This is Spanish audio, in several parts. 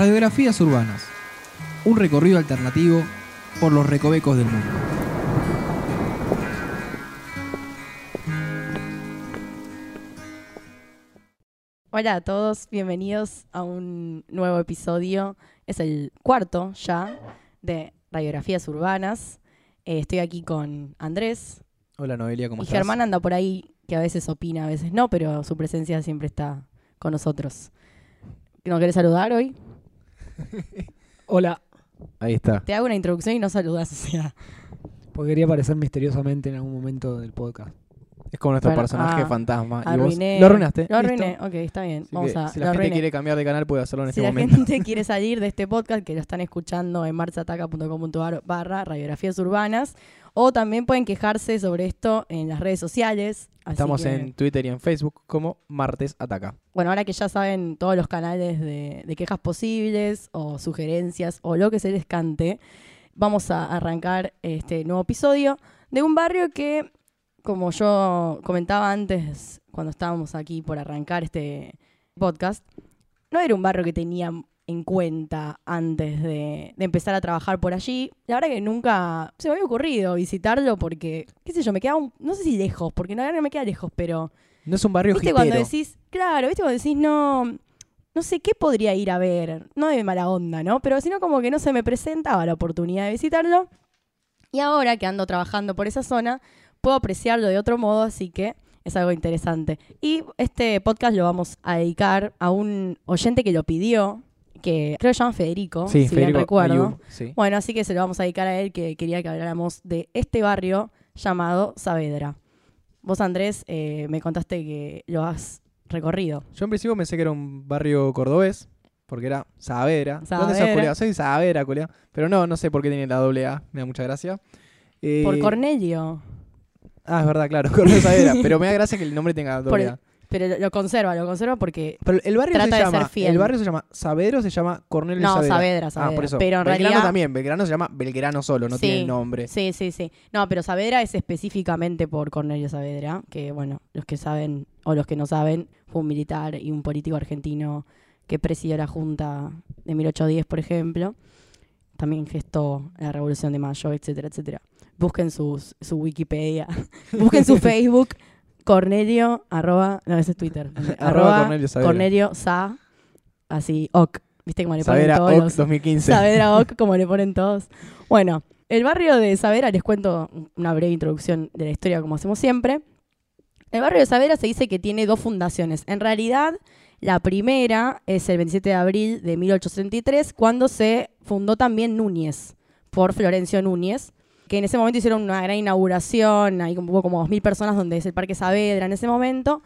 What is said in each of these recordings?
Radiografías urbanas. Un recorrido alternativo por los recovecos del mundo. Hola a todos, bienvenidos a un nuevo episodio. Es el cuarto ya de Radiografías Urbanas. Eh, estoy aquí con Andrés Hola Noelia, ¿cómo y estás? Germán anda por ahí, que a veces opina, a veces no, pero su presencia siempre está con nosotros. ¿No querés saludar hoy? Hola, Ahí está. Te hago una introducción y no saludas, o sea. porque quería aparecer misteriosamente en algún momento del podcast. Es como nuestro personaje ah, fantasma. y vos lo arruinaste. Lo Listo. arruiné, ok, está bien. Así Vamos que a. si la gente arruiné. quiere cambiar de canal puede hacerlo en Si este la momento. gente quiere salir de este podcast, que lo están escuchando en marchataca.com.ar barra radiografías urbanas, o también pueden quejarse sobre esto en las redes sociales. así Estamos que, en Twitter y en Facebook como Martes Ataca. Bueno, ahora que ya saben todos los canales de, de quejas posibles o sugerencias o lo que se les cante, vamos a arrancar este nuevo episodio de un barrio que, como yo comentaba antes, cuando estábamos aquí por arrancar este podcast, no era un barrio que tenía en cuenta antes de, de empezar a trabajar por allí. La verdad que nunca se me había ocurrido visitarlo porque, qué sé yo, me quedaba, un- no sé si lejos, porque no, no me queda lejos, pero... No es un barrio ¿Viste cuando decís, claro, viste cuando decís, no, no sé qué podría ir a ver, no de mala onda, ¿no? Pero sino como que no se me presentaba la oportunidad de visitarlo. Y ahora que ando trabajando por esa zona, puedo apreciarlo de otro modo, así que es algo interesante. Y este podcast lo vamos a dedicar a un oyente que lo pidió, que creo que se llama Federico, Sí, si Federico bien recuerdo. Ayub, sí. Bueno, así que se lo vamos a dedicar a él, que quería que habláramos de este barrio llamado Saavedra. Vos, Andrés, eh, me contaste que lo has recorrido. Yo en principio pensé que era un barrio cordobés, porque era Saavedra. ¿Dónde sos, colega? Soy Saavedra, colega. Pero no, no sé por qué tiene la doble A, me da mucha gracia. Eh, Por Cornelio. Ah, es verdad, claro, Cornelio Saavedra. pero me da gracia que el nombre tenga doble A. Pero lo, conserva, lo conserva porque... Pero el barrio Trata se de ser llama, fiel. el barrio se llama Saavedra o se llama Cornelio No, Saavedra. Saavedra, Saavedra. Ah, por eso. Pero en Belgrano realidad... también, Belgrano se llama Belgrano solo, no Sí. tiene nombre. Sí, sí, sí. No, pero Saavedra es específicamente por Cornelio Saavedra, que bueno, los que saben o los que no saben, fue un militar y un político argentino que presidió la Junta de 1810, por ejemplo. También gestó la Revolución de Mayo, etcétera, etcétera. Busquen sus, su Wikipedia, busquen su Facebook, Cornelio, arroba, no, ese es Twitter. Arroba Cornelio Sa, así, ok. ¿Viste cómo le ponen Saavedra todos OC los- 2015. Saavedra Oc, como le ponen todos. Bueno, el barrio de Saavedra, les cuento una breve introducción de la historia, como hacemos siempre. El barrio de Saavedra se dice que tiene dos fundaciones. En realidad, la primera es el 27 de abril de 1833, cuando se fundó también Núñez, por Florencio Núñez, que en ese momento hicieron una gran inauguración, ahí como, hubo como 2.000 personas, donde es el Parque Saavedra en ese momento.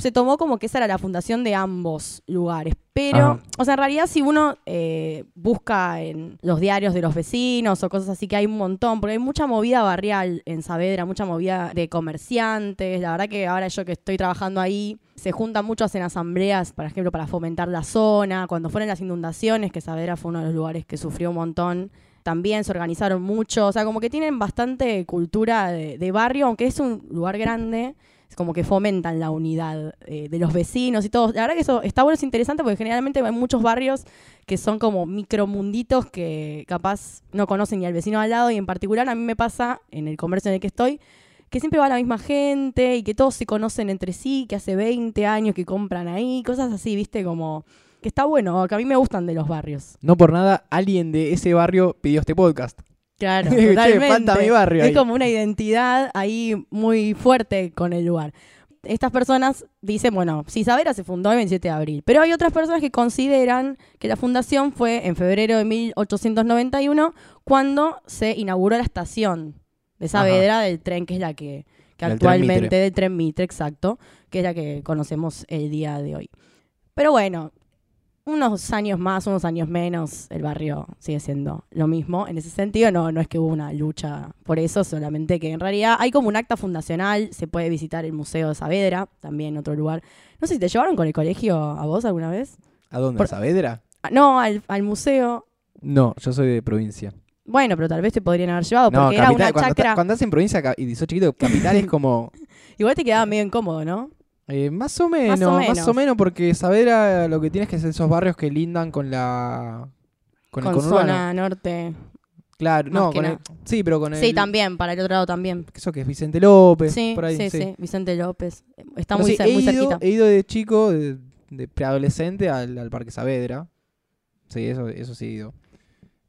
Se tomó como que esa era la fundación de ambos lugares. Pero, Ajá. o sea, en realidad si uno eh, busca en los diarios de los vecinos o cosas así, que hay un montón, porque hay mucha movida barrial en Saavedra, mucha movida de comerciantes. La verdad que ahora yo que estoy trabajando ahí, se juntan muchos en asambleas, por ejemplo, para fomentar la zona. Cuando fueron las inundaciones, que Saavedra fue uno de los lugares que sufrió un montón, también se organizaron mucho. O sea, como que tienen bastante cultura de, de barrio, aunque es un lugar grande. Es como que fomentan la unidad eh, de los vecinos y todo. La verdad que eso está bueno, es interesante porque generalmente hay muchos barrios que son como micromunditos que capaz no conocen ni al vecino al lado y en particular a mí me pasa en el comercio en el que estoy que siempre va la misma gente y que todos se conocen entre sí, que hace 20 años que compran ahí, cosas así, viste, como que está bueno, que a mí me gustan de los barrios. No por nada, alguien de ese barrio pidió este podcast. Claro, totalmente. falta mi barrio es ahí. como una identidad ahí muy fuerte con el lugar. Estas personas dicen, bueno, si Saavedra se fundó el 27 de abril, pero hay otras personas que consideran que la fundación fue en febrero de 1891 cuando se inauguró la estación de Saavedra del tren, que es la que, que Del actualmente, del tren Mitre, exacto, que es la que conocemos el día de hoy. Pero bueno, unos años más, unos años menos, el barrio sigue siendo lo mismo. En ese sentido, no, no es que hubo una lucha por eso, solamente que en realidad hay como un acta fundacional, se puede visitar el Museo de Saavedra, también otro lugar. No sé si te llevaron con el colegio a vos alguna vez. ¿A dónde? Por- ¿A Saavedra? Ah, No, al, al museo. No, yo soy de provincia. Bueno, pero tal vez te podrían haber llevado, No, porque era una cuando, chacra. cuando estás en provincia y sos chiquito, capital es como... Igual te quedaba medio incómodo, ¿no? Eh, más o menos, más o menos. menos, porque Saavedra lo que tienes que es esos barrios que lindan con la. con, Con, el conurbano. zona norte. Claro, no, con el, sí, pero con el. Sí, también, para el otro lado también. Eso que es Vicente López, Sí, por ahí. sí, sí. sí, Vicente López. Está Pero muy, sí, cer- he, muy ido, cerquita. he ido de chico, de, de preadolescente, al, al Parque Saavedra. Sí, eso, eso sí he ido.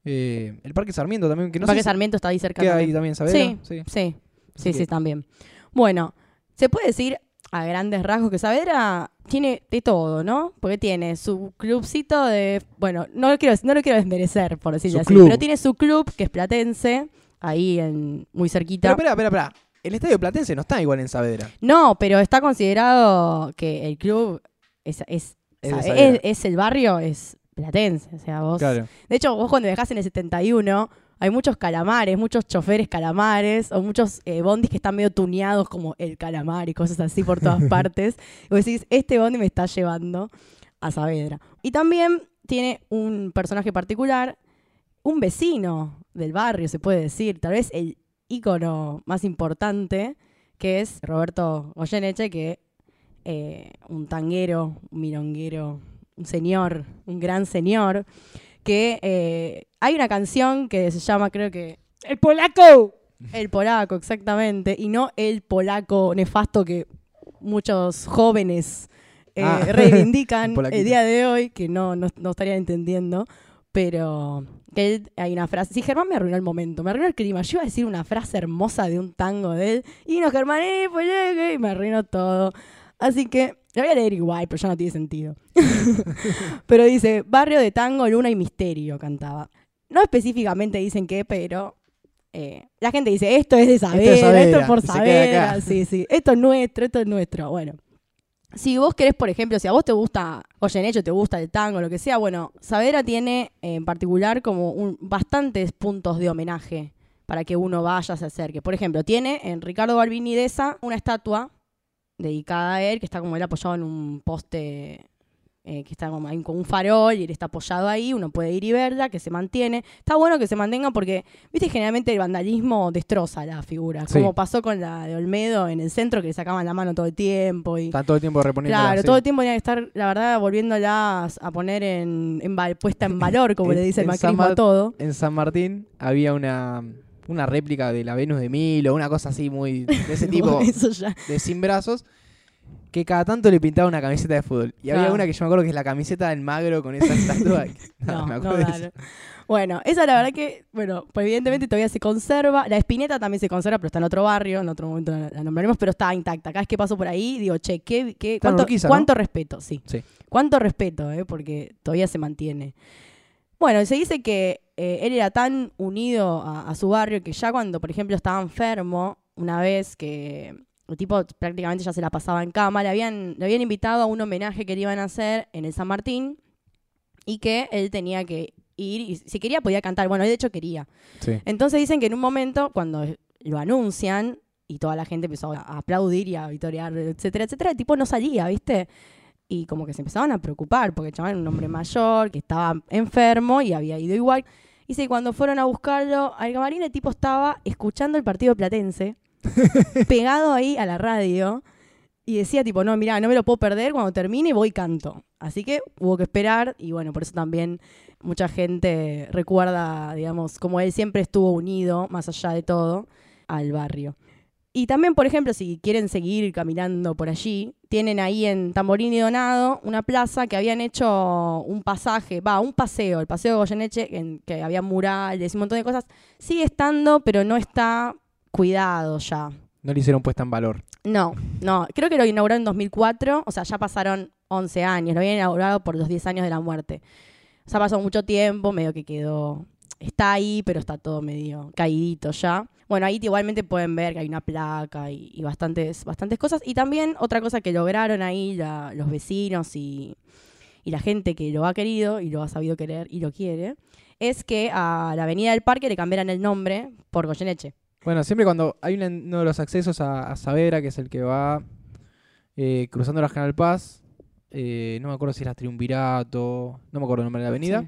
Eh, el Parque Sarmiento también, que no el Parque sé si Sarmiento está ahí cerca queda también. ahí también Saavedra. Sí, sí. Sí, sí, también. Bueno, se puede decir a grandes rasgos que Saavedra tiene de todo, ¿no? Porque tiene su clubcito de. Bueno, no lo quiero, no lo quiero desmerecer, por decirlo Su así, club. pero tiene su club, que es Platense, ahí en muy cerquita. Pero espera, espera, espera. El estadio Platense no está igual en Saavedra. No, pero está considerado que el club es, es, Es es- es el barrio, es Platense. O sea, vos. Claro. De hecho, vos cuando viajás en el 71, hay muchos calamares, muchos choferes calamares, o muchos eh, bondis que están medio tuneados como el calamar y cosas así por todas partes. Y vos decís, este bondi me está llevando a Saavedra. Y también tiene un personaje particular, un vecino del barrio, se puede decir, tal vez el ícono más importante, que es Roberto Goyeneche, que eh, un tanguero, un milonguero, un señor, un gran señor, que eh, hay una canción que se llama, creo que... ¡El polaco! El polaco, exactamente, y no el polaco nefasto que muchos jóvenes eh, Ah. reivindican El día de hoy, que no, no, no estarían entendiendo, pero que él- hay una frase. Sí, Germán me arruinó el momento, me arruinó el clima. Yo iba a decir una frase hermosa de un tango de él, y no, Germán, eh, polaco, y me arruinó todo. Así que lo voy a leer igual, pero ya no tiene sentido. pero dice, barrio de tango, luna y misterio, cantaba. No específicamente dicen qué, pero eh, la gente dice, esto es de esto es, por y se queda Saavedra, acá. sí, sí, esto es nuestro, esto es nuestro. Bueno, si vos querés, por ejemplo, si a vos te gusta Goyeneche, te gusta el tango, lo que sea, bueno, Saavedra tiene eh, en particular como un, bastantes puntos de homenaje para que uno vaya, se acerque. Por ejemplo, tiene en Ricardo Balbini Deza una estatua dedicada a él, que está como él apoyado en un poste eh, que está como ahí con un farol y él está apoyado ahí, uno puede ir y verla, que se mantiene. Está bueno que se mantenga porque, viste, generalmente el vandalismo destroza la figura, Sí. como pasó con la de Olmedo en el centro, que le sacaban la mano todo el tiempo y... Están todo el tiempo reponiendo. Claro, todo el tiempo tenía que estar, la verdad, volviéndolas a poner en, en puesta en valor, como En- le dice el macrismo a todo. En San Martín había una, una réplica de la Venus de Milo, una cosa así muy de ese tipo, de sin brazos, que cada tanto le pintaba una camiseta de fútbol. Y había una que yo me acuerdo que es la camiseta del magro con esa estatua. No, me no, acuerdo de da, eso. no. Bueno, esa la verdad que, bueno, pues evidentemente todavía se conserva. La espineta también se conserva, pero está en otro barrio, en otro momento la, nombraremos, pero está intacta. Cada vez que paso por ahí, digo, che, ¿qué, qué, cuánto respeto? Sí. Sí. Cuánto respeto, eh, porque todavía se mantiene. Bueno, se dice que eh, él era tan unido a, a su barrio que ya cuando, por ejemplo, estaba enfermo, una vez que el tipo prácticamente ya se la pasaba en cama, le habían, le habían invitado a un homenaje que le iban a hacer en el San Martín y que él tenía que ir y si quería podía cantar. Bueno, él de hecho quería. Sí. Entonces dicen que en un momento, cuando lo anuncian y toda la gente empezó a aplaudir y a vitorear, etcétera, etcétera, el tipo no salía, ¿viste? Y como que se empezaban a preocupar, porque el chaval era un hombre mayor, que estaba enfermo y había ido igual. Dice que cuando fueron a buscarlo al camarín, el tipo estaba escuchando el partido platense, pegado ahí a la radio, y decía tipo, no, mira, no me lo puedo perder, cuando termine voy y canto. Así que hubo que esperar, y bueno, por eso también mucha gente recuerda, digamos, como él siempre estuvo unido, más allá de todo, al barrio. Y también, por ejemplo, si quieren seguir caminando por allí, tienen ahí en Tamborín y Donado una plaza que habían hecho un pasaje, va, un paseo, el paseo de Goyeneche, en que había murales y un montón de cosas. Sigue estando, pero no está cuidado ya. No le hicieron puesta en valor. No, no, creo que lo inauguró en 2004, o sea, ya pasaron 11 años, lo habían inaugurado por los 10 años de la muerte. O sea, pasó mucho tiempo, medio que quedó, está ahí, pero está todo medio caídito ya. Bueno, ahí igualmente pueden ver que hay una placa y, y bastantes, bastantes cosas. Y también otra cosa que lograron ahí la- los vecinos y, y la gente que lo ha querido y lo ha sabido querer y lo quiere, es que a la avenida del parque le cambiaran el nombre por Goyeneche. Bueno, siempre cuando hay uno de los accesos a, a Saavedra, que es el que va eh, cruzando la General Paz, eh, no me acuerdo si era Triunvirato, no me acuerdo el nombre de la avenida, Sí.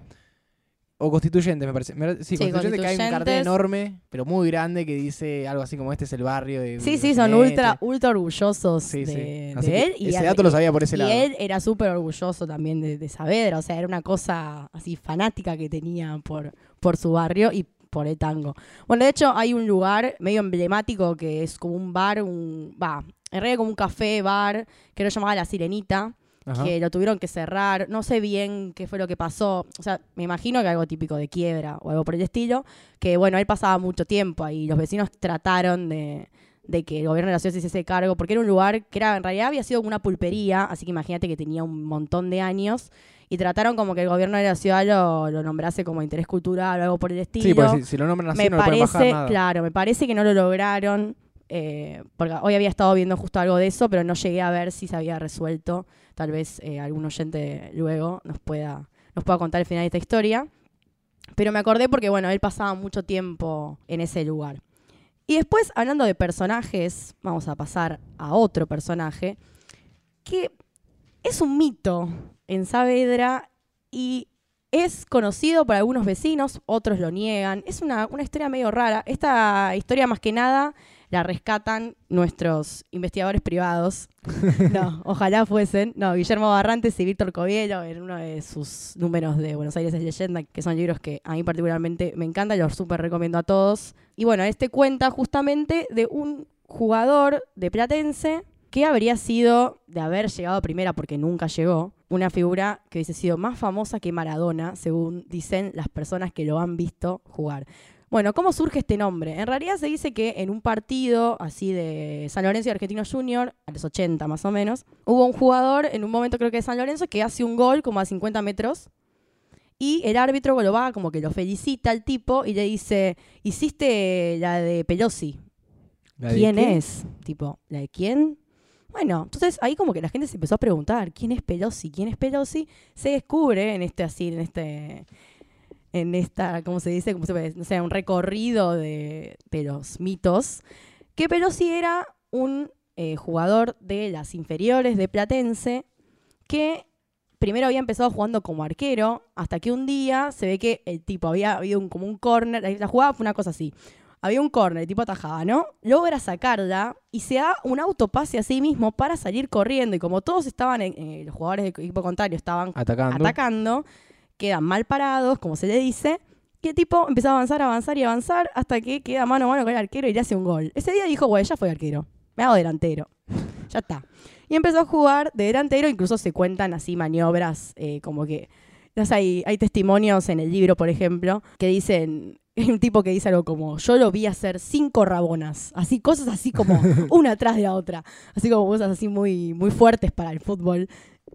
O Constituyente, me parece. Sí, Sí, Constituyente que hay un cartel enorme, pero muy grande, que dice algo así como este es el barrio de... Sí, sí, son jinetes". ultra, ultra orgullosos Sí, sí. de, él. Y ese dato lo sabía por ese y lado. él era súper orgulloso también de, de Saavedra, o sea, era una cosa así fanática que tenía por, por su barrio y por el tango. Bueno, de hecho hay un lugar medio emblemático que es como un bar, un va, en realidad como un café, bar, que lo llamaba La Sirenita, Ajá. que lo tuvieron que cerrar, no sé bien qué fue lo que pasó, o sea, me imagino que algo típico de quiebra o algo por el estilo, que bueno, él pasaba mucho tiempo ahí, los vecinos trataron de, de que el gobierno de la ciudad se hiciese cargo, porque era un lugar que era, en realidad había sido una pulpería, así que imagínate que tenía un montón de años, y trataron como que el gobierno de la ciudad lo, lo nombrase como interés cultural o algo por el estilo. Sí, porque si, si lo nombran así me no le pueden bajar parece, nada. claro, me parece que no lo lograron, eh, porque hoy había estado viendo justo algo de eso, pero no llegué a ver si se había resuelto. Tal vez eh, algún oyente luego nos pueda, nos pueda contar el final de esta historia. Pero me acordé porque, bueno, él pasaba mucho tiempo en ese lugar. Y después, hablando de personajes, vamos a pasar a otro personaje que es un mito en Saavedra y es conocido por algunos vecinos, otros lo niegan. Es una, una historia medio rara. Esta historia, más que nada, la rescatan nuestros investigadores privados. No, ojalá fuesen. No, Guillermo Barrantes y Víctor Covielo en uno de sus números de Buenos Aires es leyenda, que son libros que a mí particularmente me encantan, los súper recomiendo a todos. Y bueno, este cuenta justamente de un jugador de Platense que habría sido, de haber llegado a primera porque nunca llegó, una figura que hubiese sido más famosa que Maradona, según dicen las personas que lo han visto jugar. Bueno, ¿cómo surge este nombre? En realidad se dice que en un partido así de San Lorenzo y Argentino Junior, a los 80 más o menos, hubo un jugador en un momento creo que de San Lorenzo que hace un gol como a 50 metros y el árbitro lo va como que lo felicita al tipo y le dice, hiciste la de Pelosi, ¿La de ¿quién es? Tipo, ¿la de quién? Bueno, entonces ahí como que la gente se empezó a preguntar, ¿quién es Pelosi? ¿Quién es Pelosi? Se descubre en este así, en este, en esta, ¿cómo se dice? ¿Cómo se puede? No sé, un recorrido de, de los mitos, que Pelosi era un eh, jugador de las inferiores de Platense que primero había empezado jugando como arquero, hasta que un día se ve que el tipo había habido un, como un corner, la jugada fue una cosa así. Había un corner, el tipo atajaba, ¿no? Logra sacarla y se da un autopase a sí mismo para salir corriendo. Y como todos estaban, en, eh, los jugadores del equipo contrario estaban Atacando. atacando, quedan mal parados, como se le dice, el tipo empieza a avanzar, avanzar y avanzar hasta que queda mano a mano con el arquero y le hace un gol. Ese día dijo, bueno, ya fue arquero, me hago delantero, ya está. Y empezó a jugar de delantero, incluso se cuentan así maniobras, eh, como que, hay, hay testimonios en el libro, por ejemplo, que dicen, un tipo que dice algo como, yo lo vi hacer cinco rabonas, así, cosas así como una atrás de la otra, así como cosas así muy, muy fuertes para el fútbol.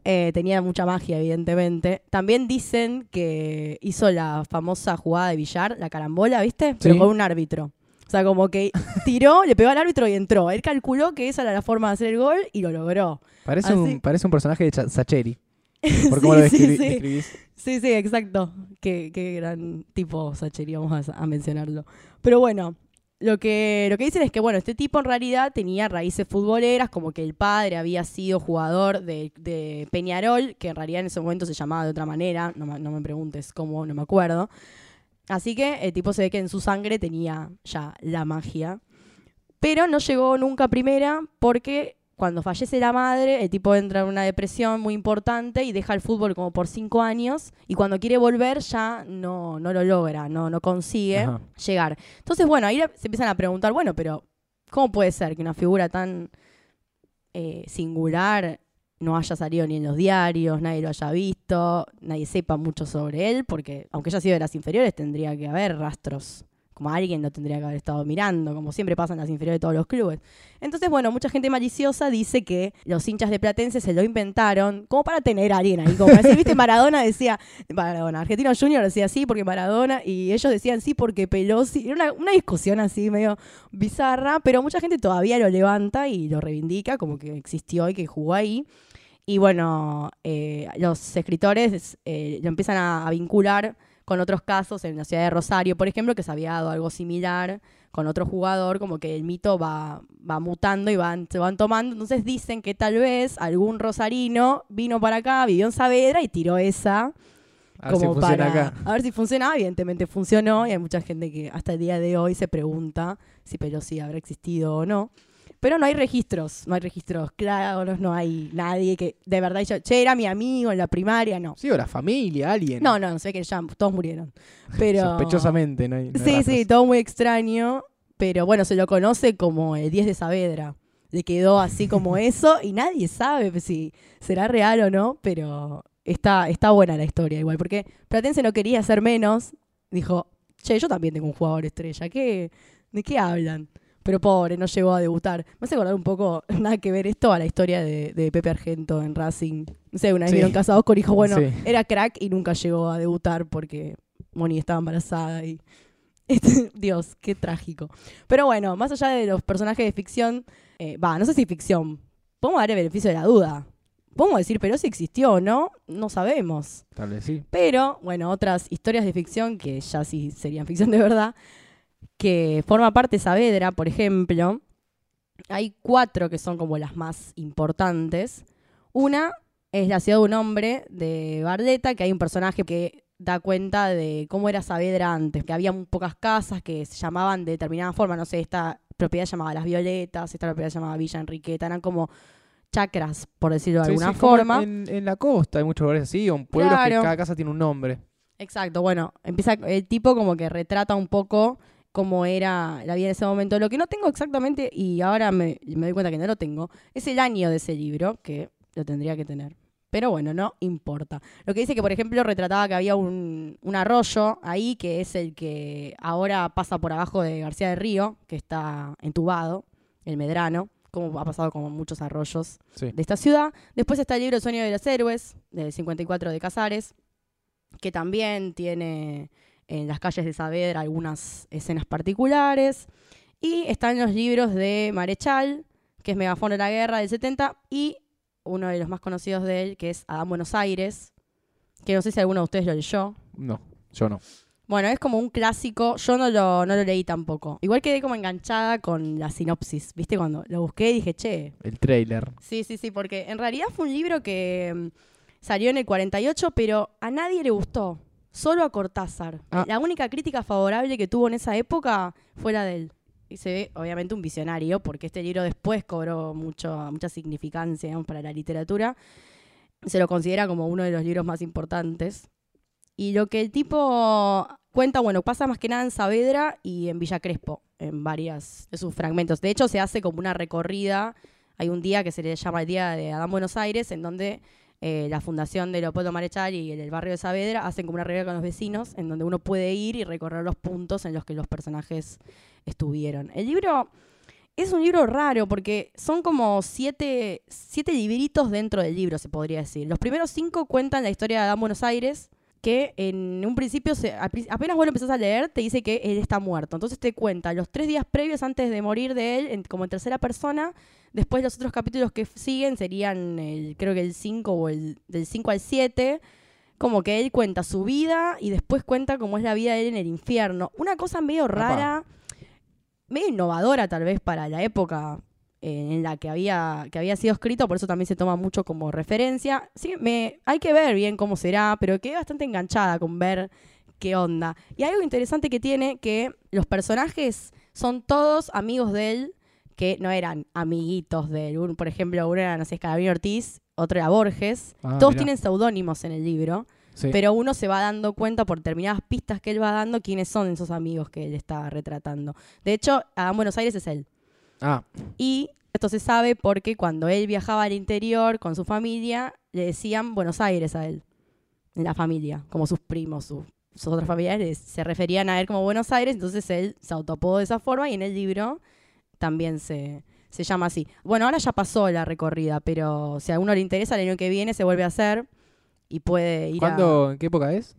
Eh, tenía mucha magia, evidentemente. También dicen que hizo la famosa jugada de billar, la carambola, ¿viste? Pero Sí. con un árbitro. O sea, como que tiró, le pegó al árbitro y entró. Él calculó que esa era la forma de hacer el gol y lo logró. Parece, Así. un, parece un personaje de Sacheri. Por cómo lo Sí, sí, describi- sí. describís. Sí, sí, exacto. Qué, qué gran tipo Sacheri, vamos a, a mencionarlo. Pero bueno, lo que, lo que dicen es que, bueno, este tipo en realidad tenía raíces futboleras, como que el padre había sido jugador de, Peñarol, que en realidad en ese momento se llamaba de otra manera, no, me- no me preguntes cómo, no me acuerdo. Así que el tipo se ve que en su sangre tenía ya la magia. Pero no llegó nunca primera porque cuando fallece la madre, el tipo entra en una depresión muy importante y deja el fútbol como por cinco años. Y cuando quiere volver ya no, no lo logra, no, no consigue Ajá. llegar. Entonces, bueno, ahí se empiezan a preguntar, bueno, pero ¿cómo puede ser que una figura tan eh, singular no haya salido ni en los diarios, nadie lo haya visto, nadie sepa mucho sobre él? Porque aunque haya sido de las inferiores, tendría que haber rastros. Como alguien lo tendría que haber estado mirando, como siempre pasa en las inferiores de todos los clubes. Entonces, bueno, mucha gente maliciosa dice que los hinchas de Platense se lo inventaron como para tener a alguien ahí. Como decir, viste, Maradona decía, Maradona, Argentino Junior decía sí porque Maradona, y ellos decían sí porque Pelosi. Era una, discusión así medio bizarra, pero mucha gente todavía lo levanta y lo reivindica como que existió y que jugó ahí. Y bueno, eh, los escritores eh, lo empiezan a vincular con otros casos en la ciudad de Rosario, por ejemplo, que se había dado algo similar con otro jugador, como que el mito va, va mutando y van, se van tomando. Entonces dicen que tal vez algún rosarino vino para acá, vivió en Saavedra y tiró esa A ver si como para acá. a ver si funciona. Evidentemente funcionó y hay mucha gente que hasta el día de hoy se pregunta si Pelosi habrá existido o no. Pero no hay registros, no hay registros claros, no hay nadie que de verdad diga, che, era mi amigo en la primaria, no. Sí, o la familia, alguien. No, no, sé que ya todos murieron. Pero Sospechosamente, no hay, no hay Sí, sí, todo muy extraño. Pero bueno, se lo conoce como el 10 de Saavedra. Le quedó así como eso y nadie sabe si será real o no, pero está, está buena la historia igual. Porque Platense no quería hacer menos. Dijo, che, yo también tengo un jugador estrella. ¿Qué, ¿De qué hablan? Pero pobre, no llegó a debutar. Me hace acordar un poco, nada que ver esto, a la historia de, de Pepe Argento en Racing. No sé, una vez Sí. vieron casados con hijos. Bueno, Sí. era crack y nunca llegó a debutar porque Moni estaba embarazada y... Este, Dios, qué trágico. Pero bueno, más allá de los personajes de ficción, eh, va, no sé si ficción, podemos dar el beneficio de la duda. Podemos decir, pero si existió o no, no sabemos. Tal vez sí. Pero, bueno, otras historias de ficción que ya sí serían ficción de verdad, que forma parte Saavedra, por ejemplo. Hay cuatro que son como las más importantes. Una es La ciudad de un hombre de Barletta, que hay un personaje que da cuenta de cómo era Saavedra antes, que había pocas casas que se llamaban de determinada forma, no sé, esta propiedad se llamaba Las Violetas, esta propiedad se llamaba Villa Enriqueta, eran como chacras, por decirlo de Sí, alguna sí, forma. En, en la costa hay muchos lugares así, o en pueblos Claro. que cada casa tiene un nombre. Exacto, bueno, empieza el tipo como que retrata un poco cómo era la vida en ese momento. Lo que no tengo exactamente, y ahora me, me doy cuenta que no lo tengo, es el año de ese libro, que lo tendría que tener. Pero bueno, no importa. Lo que dice que, por ejemplo, retrataba que había un, un arroyo ahí, que es el que ahora pasa por abajo de García de Río, que está entubado, el Medrano, como ha pasado con muchos arroyos Sí. de esta ciudad. Después está el libro El sueño de los héroes, del 54 de Casares, que también tiene en las calles de Saavedra algunas escenas particulares. Y están los libros de Marechal, que es Megafón de la Guerra del 70, y uno de los más conocidos de él, que es Adán Buenos Aires, que no sé si alguno de ustedes lo leyó. No, yo no. Bueno, es como un clásico. Yo no lo, no lo leí tampoco. Igual quedé como enganchada con la sinopsis. ¿Viste? Cuando lo busqué dije, che, El trailer. Sí, sí, sí, porque en realidad fue un libro que mm, salió en el 48, pero a nadie le gustó. Solo a Cortázar. Ah. La única crítica favorable que tuvo en esa época fue la de él. Y se ve, obviamente, un visionario, porque este libro después cobró mucho, mucha significancia digamos, para la literatura. Se lo considera como uno de los libros más importantes. Y lo que el tipo cuenta, bueno, pasa más que nada en Saavedra y en Villa Crespo, en varias de sus fragmentos. De hecho, se hace como una recorrida. Hay un día que se le llama el Día de Adán Buenos Aires, en donde eh, la Fundación de Leopoldo Marechal y el, barrio de Saavedra hacen como una reunión con los vecinos, en donde uno puede ir y recorrer los puntos en los que los personajes estuvieron. El libro es un libro raro porque son como siete, siete libritos dentro del libro, se podría decir. Los primeros cinco cuentan la historia de Adán Buenos Aires, que en un principio, se- apenas vos lo empezás a leer, te dice que él está muerto. Entonces te cuenta los tres días previos antes de morir de él, como en tercera persona. Después los otros capítulos que siguen serían, el, creo que el 5 o el del 5 al 7. Como que él cuenta su vida y después cuenta cómo es la vida de él en el infierno. Una cosa medio rara, medio innovadora tal vez para la época eh, en la que había, que había sido escrito, por eso también se toma mucho como referencia. Sí, me, hay que ver bien cómo será, pero quedé bastante enganchada con ver qué onda. Y algo interesante que tiene que los personajes son todos amigos de él, que no eran amiguitos de él. Un- por ejemplo, uno era, no sé, Ortiz, otro era Borges. Ah, todos mirá. tienen seudónimos en el libro. Sí. Pero uno se va dando cuenta por determinadas pistas que él va dando quiénes son esos amigos que él está retratando. De hecho, Adán Buenos Aires es él. Ah, Y esto se sabe porque cuando él viajaba al interior con su familia, le decían Buenos Aires a él, en la familia, como sus primos, sus, sus otros familiares se referían a él como Buenos Aires, entonces él se autoapodó de esa forma y en el libro también se, se llama así. Bueno, ahora ya pasó la recorrida, pero si a uno le interesa, el año que viene se vuelve a hacer y puede ir a... ¿cuándo, en qué época es?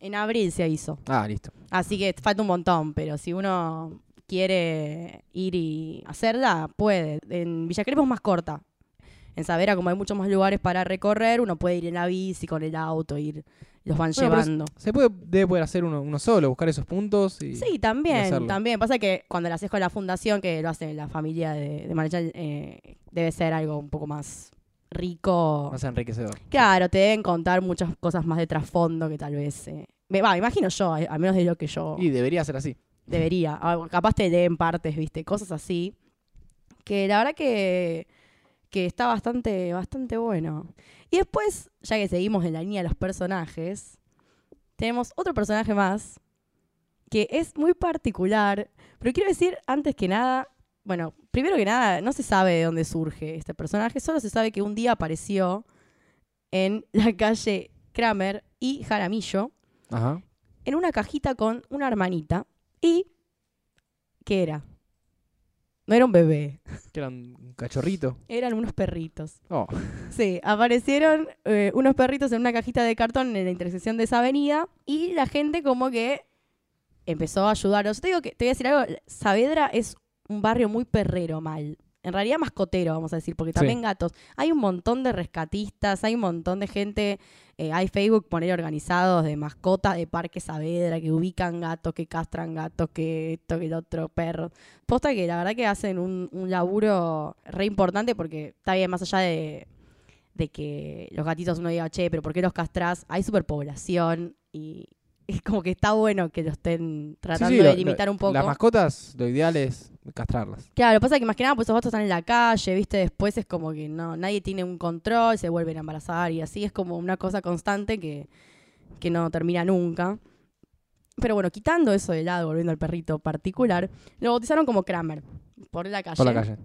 En abril se hizo. Ah, listo. Así que falta un montón, pero si uno quiere ir y hacerla, puede. En Villa Crespo es más corta. En Savera, como hay muchos más lugares para recorrer, uno puede ir en la bici, con el auto, ir, los van Bueno, llevando. Se puede, debe poder hacer uno, uno solo, buscar esos puntos y... Sí, también, también. Pasa que cuando lo haces con la fundación, que lo hace la familia de, de Marechal, eh, debe ser algo un poco más rico. Más enriquecedor. Claro, te deben contar muchas cosas más de trasfondo que tal vez. eh, me, va, imagino yo, eh, al menos de lo que yo Y debería ser así. debería. Ah, Capaz te leen partes, viste, cosas así. Que la verdad que, que está bastante, bastante bueno. Y después, ya que seguimos en la línea de los personajes, tenemos otro personaje más que es muy particular. Pero quiero decir, antes que nada, bueno, primero que nada, no se sabe de dónde surge este personaje, solo se sabe que un día apareció en la calle Kramer y Jaramillo Ajá. en una cajita con una hermanita. ¿Y qué era? No era un bebé, Que era un cachorrito. eran unos perritos. Oh. Sí, aparecieron eh, unos perritos en una cajita de cartón en la intersección de esa avenida y la gente como que empezó a ayudarlos. Te digo que te voy a decir algo, Saavedra es un barrio muy perrero mal. En realidad mascotero, vamos a decir, porque también gatos. Hay un montón de rescatistas, hay un montón de gente, eh, hay Facebook poner organizados de mascotas de Parque Saavedra que ubican gatos, que castran gatos, que esto, que el otro, perros. Posta que la verdad que hacen un, un laburo re importante porque está bien, más allá de, de que los gatitos uno diga, che, pero ¿por qué los castrás? Hay superpoblación y es como que está bueno que lo estén tratando sí, de limitar lo- un poco. Las mascotas, lo ideal es castrarlas. Claro, lo que pasa es que más que nada, pues esos gatos están en la calle, ¿viste? Después es como que no, nadie tiene un control, se vuelven a embarazar y así es como una cosa constante que, que no termina nunca. Pero bueno, quitando eso de lado, volviendo al perrito particular, lo bautizaron como Kramer, por la calle. Por la calle.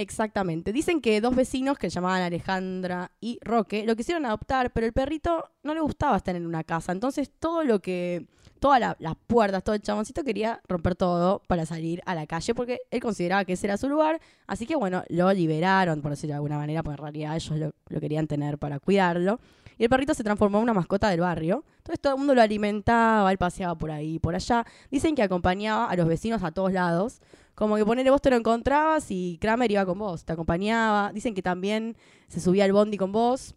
Exactamente. Dicen que dos vecinos que llamaban Alejandra y Roque lo quisieron adoptar, pero el perrito no le gustaba estar en una casa. Entonces todo lo que, todas la- las puertas, todo el chaboncito quería romper todo para salir a la calle porque él consideraba que ese era su lugar. Así que bueno, lo liberaron, por decirlo de alguna manera, porque en realidad ellos lo, lo querían tener para cuidarlo. Y el perrito se transformó en una mascota del barrio. Entonces todo el mundo lo alimentaba, él paseaba por ahí y por allá. Dicen que acompañaba a los vecinos a todos lados. Como que ponele vos te lo encontrabas y Kramer iba con vos, te acompañaba. Dicen que también se subía al bondi con vos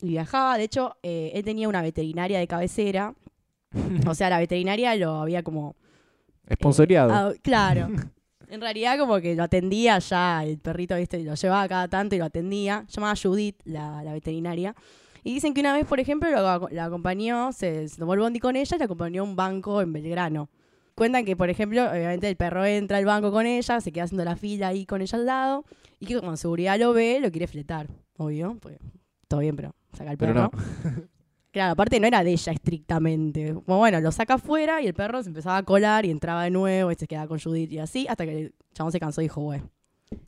y viajaba. De hecho, eh, él tenía una veterinaria de cabecera. o sea, la veterinaria lo había como... Esponsoreado. ah, claro. En realidad como que lo atendía ya, el perrito, viste, lo llevaba cada tanto y lo atendía. Llamaba Judith, la, la veterinaria. Y dicen que una vez, por ejemplo, lo- la acompañó, se, se tomó el bondi con ella y la acompañó a un banco en Belgrano. Cuentan que, por ejemplo, obviamente el perro entra al banco con ella, se queda haciendo la fila ahí con ella al lado, y que con seguridad lo ve, lo quiere fletar, obvio, pues todo bien, pero saca el Pero perro. no. Claro, aparte no era de ella estrictamente. Como bueno, lo saca afuera y el perro se empezaba a colar y entraba de nuevo y se quedaba con Judith y así, hasta que el chabón se cansó y dijo, bueno,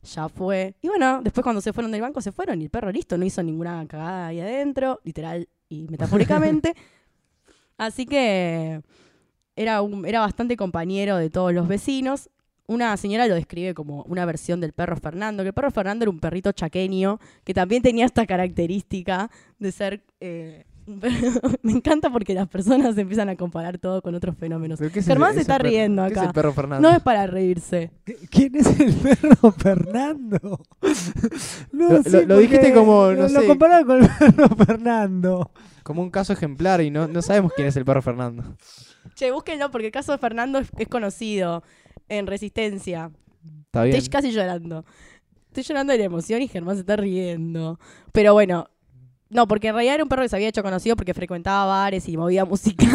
ya fue. Y bueno, después cuando se fueron del banco se fueron y el perro listo, no hizo ninguna cagada ahí adentro, literal y metafóricamente. así que era, un, era bastante compañero de todos los vecinos. Una señora lo describe como una versión del perro Fernando, que el perro Fernando era un perrito chaqueño que también tenía esta característica de ser... eh, un perro- Me encanta porque las personas empiezan a comparar todo con otros fenómenos. ¿Pero qué es Germán se está riendo ¿Qué es acá. el perro Fernando? No es para reírse. ¿Quién es el perro Fernando? No Lo- sé, lo- lo dijiste como, no lo, sé. Lo compararon con el perro Fernando. Como un caso ejemplar y no, no sabemos quién es el perro Fernando. Che, búsquenlo porque el caso de Fernando es, es conocido en Resistencia. Está bien. Estoy casi llorando. Estoy llorando de la emoción y Germán se está riendo. Pero bueno, no, porque en realidad era un perro que se había hecho conocido porque frecuentaba bares y movía música.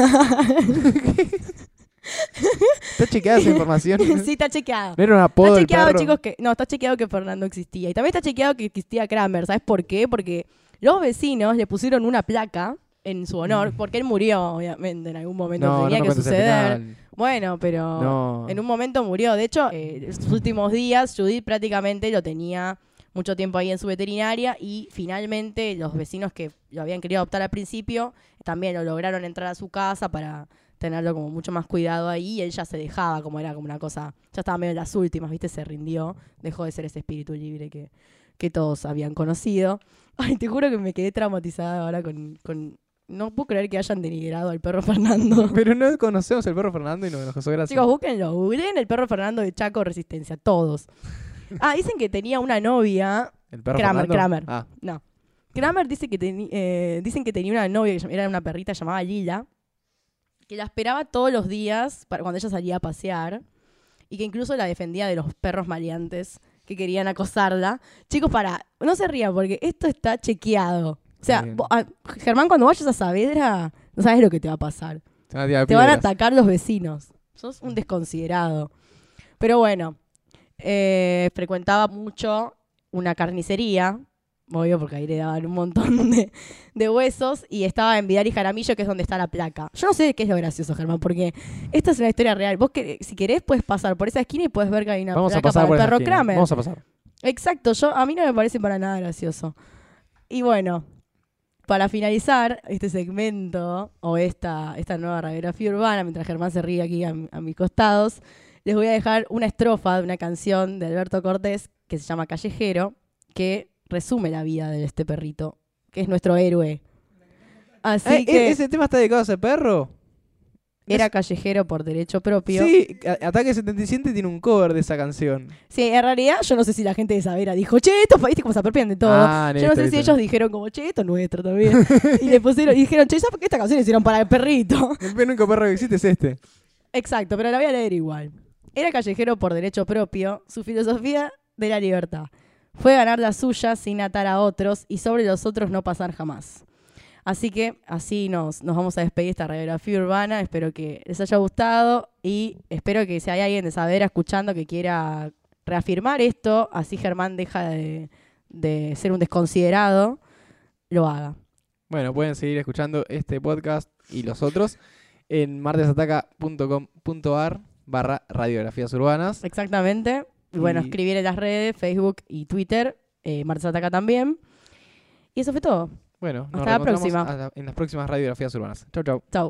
¿Está chequeada esa información? sí, está chequeado. ¿No era un apodo Está chequeado, perro? chicos, que. No, está chequeado que Fernando existía. Y también está chequeado que existía Kramer. ¿Sabes por qué? Porque los vecinos le pusieron una placa en su honor, porque él murió, obviamente, en algún momento Mm. no, tenía no que suceder. Bueno, pero No. en un momento murió. De hecho, eh, en sus últimos días, Judith prácticamente lo tenía mucho tiempo ahí en su veterinaria y finalmente los vecinos que lo habían querido adoptar al principio también lo lograron entrar a su casa para tenerlo como mucho más cuidado ahí y él ya se dejaba, como era como una cosa, ya estaba medio en las últimas, ¿viste? Se rindió, dejó de ser ese espíritu libre que, que todos habían conocido. Ay, te juro que me quedé traumatizada ahora con... con no puedo creer que hayan denigrado al perro Fernando. Pero no conocemos el perro Fernando y no nos causó gracia. Chicos, búsquenlo, googleen el perro Fernando de Chaco Resistencia, todos. Ah, dicen que tenía una novia. ¿El perro Kramer, Fernando? Kramer. Ah, No. Kramer dice que teni- eh, dicen que tenía una novia que era una perrita llamada Lila, que la esperaba todos los días para cuando ella salía a pasear y que incluso la defendía de los perros maleantes que querían acosarla. Chicos, para, no se rían porque esto está chequeado. O sea, vos- a- Germán, cuando vayas a Saavedra, no sabes lo que te va a pasar. Te van a tirar Te van a atacar los vecinos. Sos un desconsiderado. Pero bueno, eh, frecuentaba mucho una carnicería, obvio porque ahí le daban un montón de, de huesos, y estaba en Vidal y Jaramillo, que es donde está la placa. Yo no sé qué es lo gracioso, Germán, porque esta es una historia real. Vos, que, si querés, puedes pasar por esa esquina y puedes ver que hay una Vamos a placa pasar para por el perro. Kramer. Vamos a pasar. Exacto, yo a mí no me parece para nada gracioso. Y bueno, para finalizar este segmento o esta, esta nueva radiografía urbana, mientras Germán se ríe aquí a, mi- a mis costados, les voy a dejar una estrofa de una canción de Alberto Cortés que se llama Callejero, que resume la vida de este perrito, que es nuestro héroe. Así Eh, que ¿Ese tema está dedicado a ese perro? Era callejero por derecho propio. Sí, Ataque 77 tiene un cover de esa canción. Sí, en realidad yo no sé si la gente de Savera dijo, che, estos países como se apropian de todo. Ah, Yo no sé si ellos dijeron como, che, esto es nuestro también. y le pusieron, y dijeron, che, ¿sabes por qué esta canción hicieron para el perrito? El único perro que existe es este. Exacto, pero la voy a leer igual. Era callejero por derecho propio, su filosofía de la libertad. Fue ganar la suya sin atar a otros y sobre los otros no pasar jamás. Así que así nos, nos vamos a despedir esta radiografía urbana. Espero que les haya gustado y espero que si hay alguien de Savera escuchando que quiera reafirmar esto, así Germán deja de, de ser un desconsiderado, lo haga. Bueno, pueden seguir escuchando este podcast y los otros en martesataca.com.ar barra radiografías urbanas. Exactamente. Y bueno, escribir en las redes, Facebook y Twitter, eh, Martes Ataca también. Y eso fue todo. Bueno, nos Hasta la próxima. en las próximas radiografías urbanas. Chau, chau. Chau.